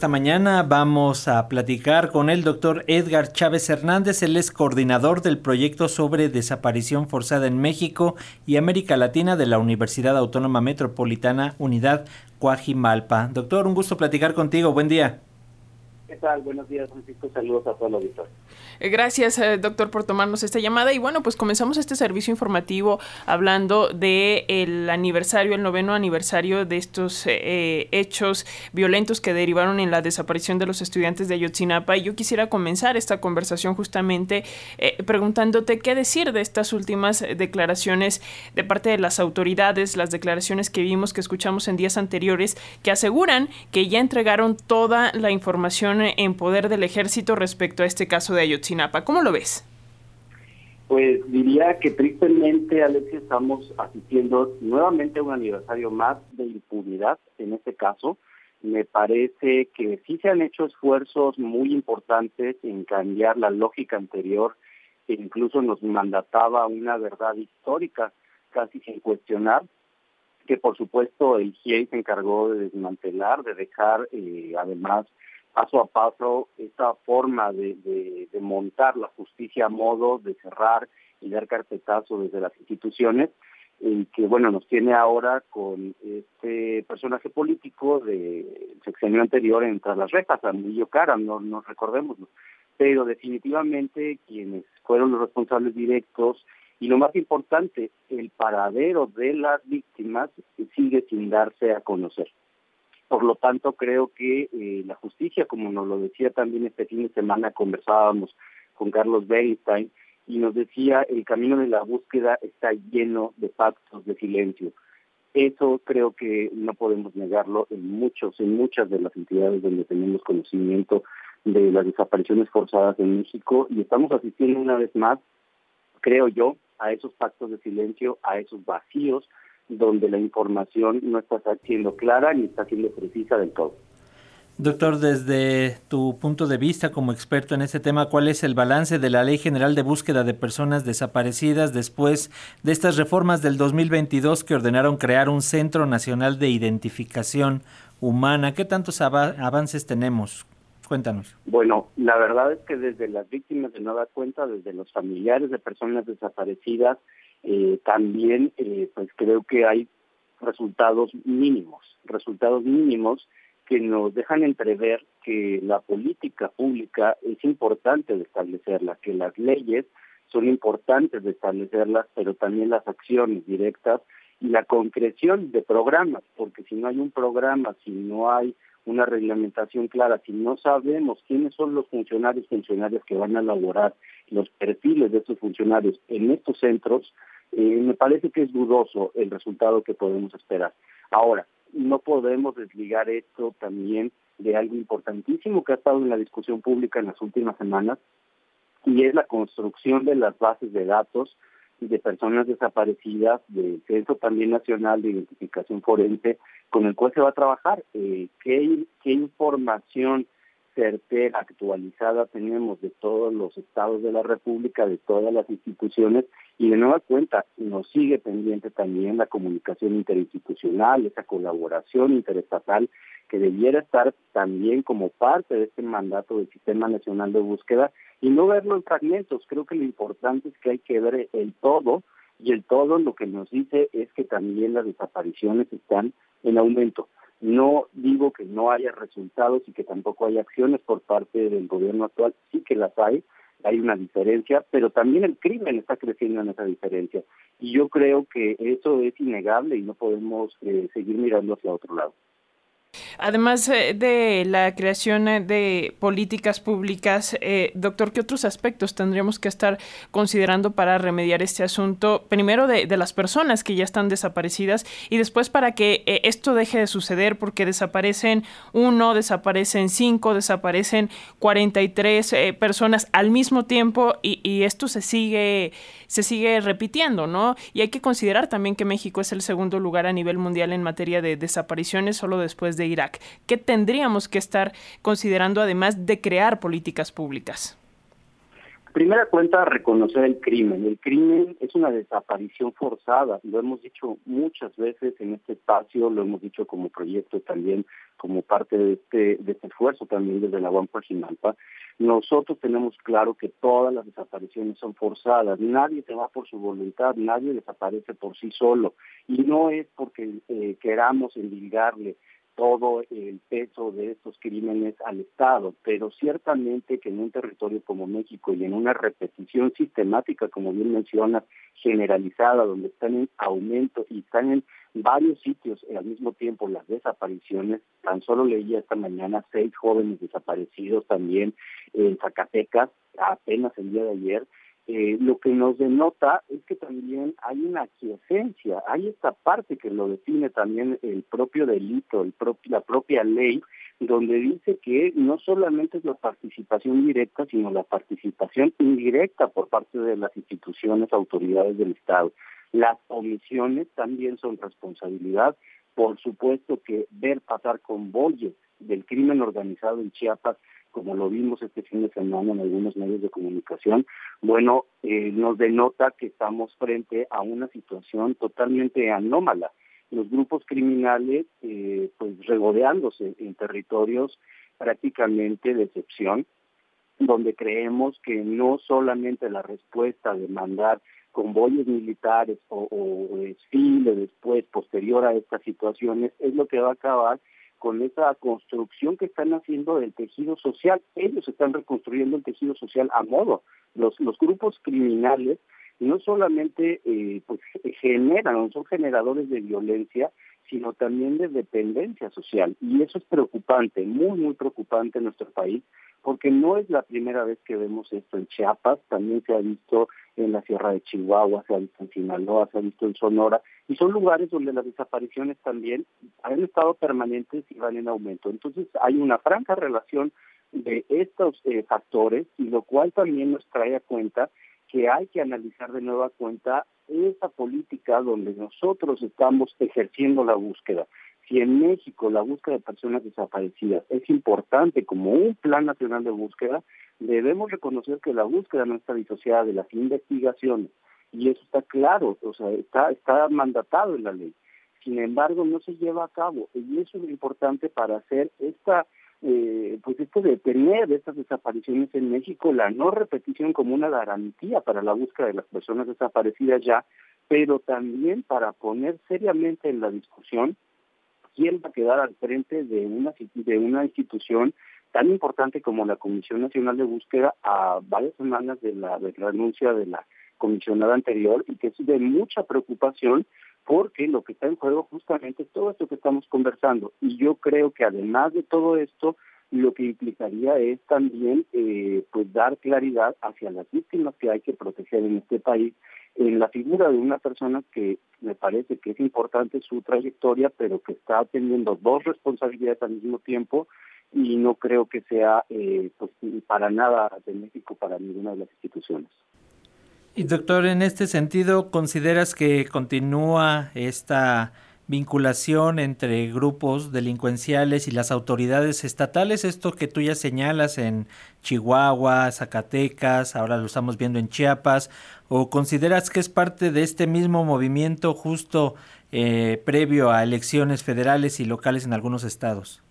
esta mañana vamos a platicar con el doctor Edgar Chávez Hernández, él es coordinador del proyecto sobre desaparición forzada en México y América Latina de la Universidad Autónoma Metropolitana Unidad Cuajimalpa. Doctor, un gusto platicar contigo, buen día. ¿Qué tal? Buenos días, Francisco. Saludos a todos los auditores. Eh, gracias, eh, doctor, por tomarnos esta llamada. Y bueno, pues comenzamos este servicio informativo hablando del el aniversario, el noveno aniversario de estos eh, hechos violentos que derivaron en la desaparición de los estudiantes de Ayotzinapa. Y yo quisiera comenzar esta conversación justamente preguntándote qué decir de estas últimas declaraciones de parte de las autoridades, las declaraciones que vimos, que escuchamos en días anteriores, que aseguran que ya entregaron toda la información en poder del ejército respecto a este caso de Ayotzinapa. ¿Cómo lo ves? Pues diría que tristemente, Alexia, estamos asistiendo nuevamente a un aniversario más de impunidad en este caso. Me parece que sí se han hecho esfuerzos muy importantes en cambiar la lógica anterior que incluso nos mandataba una verdad histórica casi sin cuestionar, que por supuesto el GIEI se encargó de desmantelar, de dejar eh, además paso a paso esta forma de, montar la justicia a modo de cerrar y dar carpetazo desde las instituciones que bueno nos tiene ahora con este personaje político de sexenio anterior entre las rejas, Amillo Cara, no nos recordemos, pero definitivamente quienes fueron los responsables directos y lo más importante, el paradero de las víctimas sigue sin darse a conocer. Por lo tanto, creo que eh, la justicia, como nos lo decía también este fin de semana, conversábamos con Carlos Bernstein y nos decía, el camino de la búsqueda está lleno de pactos de silencio. Eso creo que no podemos negarlo en muchos, en muchas de las entidades donde tenemos conocimiento de las desapariciones forzadas en México y estamos asistiendo una vez más, creo yo, a esos pactos de silencio, a esos vacíos donde la información no está siendo clara ni está siendo precisa del todo. Doctor, desde tu punto de vista como experto en este tema, ¿cuál es el balance de la Ley General de Búsqueda de Personas Desaparecidas después de estas reformas del 2022 que ordenaron crear un Centro Nacional de Identificación Humana? ¿Qué tantos avances tenemos? Cuéntanos. Bueno, la verdad es que desde las víctimas de nueva cuenta, desde los familiares de personas desaparecidas, eh, también eh, pues creo que hay resultados mínimos, resultados mínimos que nos dejan entrever que la política pública es importante de establecerla, que las leyes son importantes de establecerlas, pero también las acciones directas y la concreción de programas, porque si no hay un programa, si no hay una reglamentación clara, si no sabemos quiénes son los funcionarios funcionarias que van a elaborar los perfiles de estos funcionarios en estos centros, eh, me parece que es dudoso el resultado que podemos esperar. Ahora, no podemos desligar esto también de algo importantísimo que ha estado en la discusión pública en las últimas semanas, y es la construcción de las bases de datos de personas desaparecidas del Centro también Nacional de Identificación Forense, con el cual se va a trabajar. Eh, ¿qué, ¿Qué información certera, actualizada tenemos de todos los estados de la República, de todas las instituciones, y de nueva cuenta nos sigue pendiente también la comunicación interinstitucional, esa colaboración interestatal que debiera estar también como parte de este mandato del Sistema Nacional de Búsqueda y no verlo en fragmentos. Creo que lo importante es que hay que ver el todo y el todo lo que nos dice es que también las desapariciones están en aumento. No digo que no haya resultados y que tampoco haya acciones por parte del gobierno actual, sí que las hay, hay una diferencia, pero también el crimen está creciendo en esa diferencia. Y yo creo que eso es innegable y no podemos eh, seguir mirando hacia otro lado. Además eh, de la creación eh, de políticas públicas, eh, doctor, ¿qué otros aspectos tendríamos que estar considerando para remediar este asunto? Primero de, las personas que ya están desaparecidas y después para que esto deje de suceder porque desaparecen uno, desaparecen cinco, desaparecen 43 personas al mismo tiempo y, y, esto se sigue, se sigue repitiendo, ¿no? Y hay que considerar también que México es el segundo lugar a nivel mundial en materia de desapariciones solo después de de ¿Qué tendríamos que estar considerando además de crear políticas públicas? Primera cuenta, reconocer el crimen. El crimen es una desaparición forzada. Lo hemos dicho muchas veces en este espacio, lo hemos dicho como proyecto también, como parte de este, de este esfuerzo también desde la UAM Jinalpa. Nosotros tenemos claro que todas las desapariciones son forzadas. Nadie se va por su voluntad, nadie desaparece por sí solo. Y no es porque eh, queramos endilgarle todo el peso de estos crímenes al Estado, pero ciertamente que en un territorio como México y en una repetición sistemática, como bien mencionas, generalizada, donde están en aumento y están en varios sitios al mismo tiempo las desapariciones, tan solo leía esta mañana seis jóvenes desaparecidos también en Zacatecas, apenas el día de ayer, eh, lo que nos denota es que también hay una aquiescencia, hay esta parte que lo define también el propio delito, el la propia ley, donde dice que no solamente es la participación directa, sino la participación indirecta por parte de las instituciones, autoridades del Estado. Las omisiones también son responsabilidad. Por supuesto que ver pasar convoyes del crimen organizado en Chiapas como lo vimos este fin de semana en algunos medios de comunicación, bueno, eh, nos denota que estamos frente a una situación totalmente anómala. Los grupos criminales, eh, pues regodeándose en territorios prácticamente de excepción, donde creemos que no solamente la respuesta de mandar convoyes militares o, o desfile después, posterior a estas situaciones, es lo que va a acabar con esa construcción que están haciendo del tejido social. Ellos están reconstruyendo el tejido social a modo. Los, los grupos criminales no solamente eh, pues generan, son generadores de violencia, sino también de dependencia social. Y eso es preocupante, muy, muy preocupante en nuestro país, porque no es la primera vez que vemos esto en Chiapas, también se ha visto en la Sierra de Chihuahua, se ha visto en Sinaloa, se ha visto en Sonora, y son lugares donde las desapariciones también han estado permanentes y van en aumento. Entonces hay una franca relación de estos eh, factores, y lo cual también nos trae a cuenta que hay que analizar de nueva cuenta esa política donde nosotros estamos ejerciendo la búsqueda. Si en México la búsqueda de personas desaparecidas es importante como un plan nacional de búsqueda, debemos reconocer que la búsqueda no está disociada de las investigaciones y eso está claro, o sea, está, está mandatado en la ley. Sin embargo, no se lleva a cabo y eso es importante para hacer esta eh, pues esto de tener estas desapariciones en México, la no repetición como una garantía para la búsqueda de las personas desaparecidas ya, pero también para poner seriamente en la discusión quién va a quedar al frente de una de una institución tan importante como la Comisión Nacional de Búsqueda a varias semanas de la, de la renuncia de la comisionada anterior y que es de mucha preocupación porque lo que está en juego justamente es todo esto que estamos conversando. Y yo creo que además de todo esto, lo que implicaría es también eh, pues dar claridad hacia las víctimas que hay que proteger en este país en la figura de una persona que me parece que es importante su trayectoria pero que está teniendo dos responsabilidades al mismo tiempo y no creo que sea eh, pues para nada benéfico para ninguna de las instituciones. Y doctor, en este sentido, ¿consideras que continúa esta vinculación entre grupos delincuenciales y las autoridades estatales? Esto que tú ya señalas en Chihuahua, Zacatecas, ahora lo estamos viendo en Chiapas, ¿o consideras que es parte de este mismo movimiento justo eh, previo a elecciones federales y locales en algunos estados?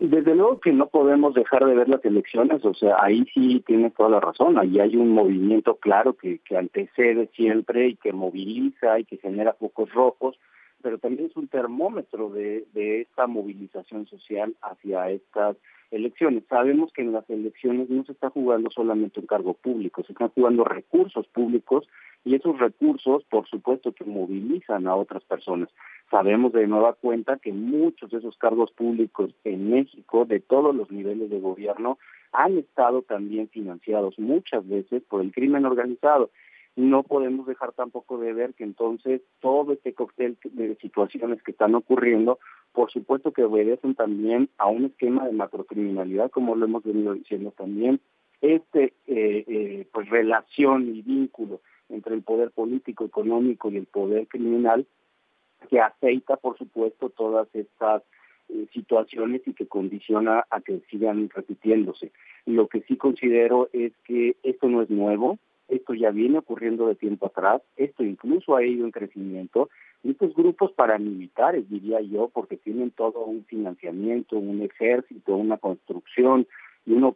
Desde luego que no podemos dejar de ver las elecciones, o sea, ahí sí tiene toda la razón, ahí hay un movimiento claro que, que antecede siempre y que moviliza y que genera focos rojos, pero también es un termómetro de, de esta movilización social hacia estas elecciones. Sabemos que en las elecciones no se está jugando solamente un cargo público, se están jugando recursos públicos y esos recursos, por supuesto, que movilizan a otras personas. Sabemos de nueva cuenta que muchos de esos cargos públicos en México, de todos los niveles de gobierno, han estado también financiados muchas veces por el crimen organizado. No podemos dejar tampoco de ver que entonces todo este cóctel de situaciones que están ocurriendo, por supuesto que obedecen también a un esquema de macrocriminalidad, como lo hemos venido diciendo también, este eh, eh, pues relación y vínculo entre el poder político, económico y el poder criminal, que aceita, por supuesto, todas estas eh, situaciones y que condiciona a que sigan repitiéndose. Lo que sí considero es que esto no es nuevo, esto ya viene ocurriendo de tiempo atrás, esto incluso ha ido en crecimiento. Estos grupos paramilitares, diría yo, porque tienen todo un financiamiento, un ejército, una construcción y una,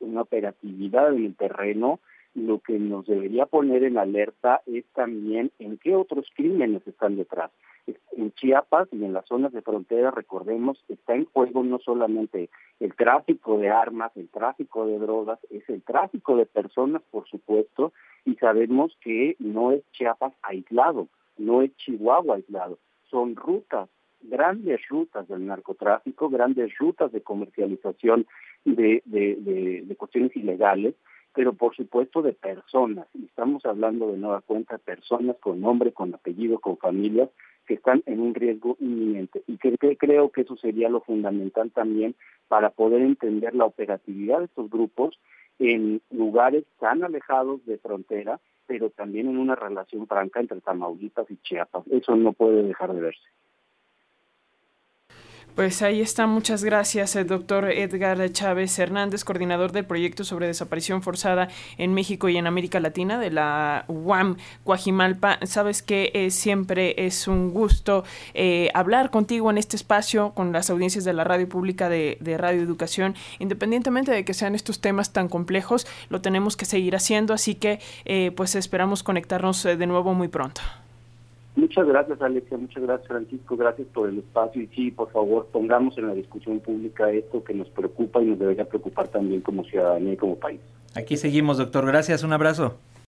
una operatividad en el terreno, lo que nos debería poner en alerta es también en qué otros crímenes están detrás. En Chiapas y en las zonas de frontera, recordemos, está en juego no solamente el tráfico de armas, el tráfico de drogas, es el tráfico de personas, por supuesto, y sabemos que no es Chiapas aislado, no es Chihuahua aislado, son rutas, grandes rutas del narcotráfico, grandes rutas de comercialización de, de, de cuestiones ilegales pero por supuesto de personas. Y estamos hablando de nueva cuenta personas con nombre, con apellido, con familias que están en un riesgo inminente. Y que, creo que eso sería lo fundamental también para poder entender la operatividad de estos grupos en lugares tan alejados de frontera, pero también en una relación franca entre Tamaulipas y Chiapas. Eso no puede dejar de verse. Pues ahí está, muchas gracias, el eh, doctor Edgar Chávez Hernández, coordinador del proyecto sobre desaparición forzada en México y en América Latina de la UAM Coajimalpa. Sabes que eh, siempre es un gusto eh, hablar contigo en este espacio, con las audiencias de la radio pública de, de Radio Educación, independientemente de que sean estos temas tan complejos, lo tenemos que seguir haciendo, así que pues esperamos conectarnos de nuevo muy pronto. Muchas gracias, Alexia. Muchas gracias, Francisco. Gracias por el espacio. Y sí, por favor, pongamos en la discusión pública esto que nos preocupa y nos debería preocupar también como ciudadanía y como país. Aquí seguimos, doctor. Gracias. Un abrazo.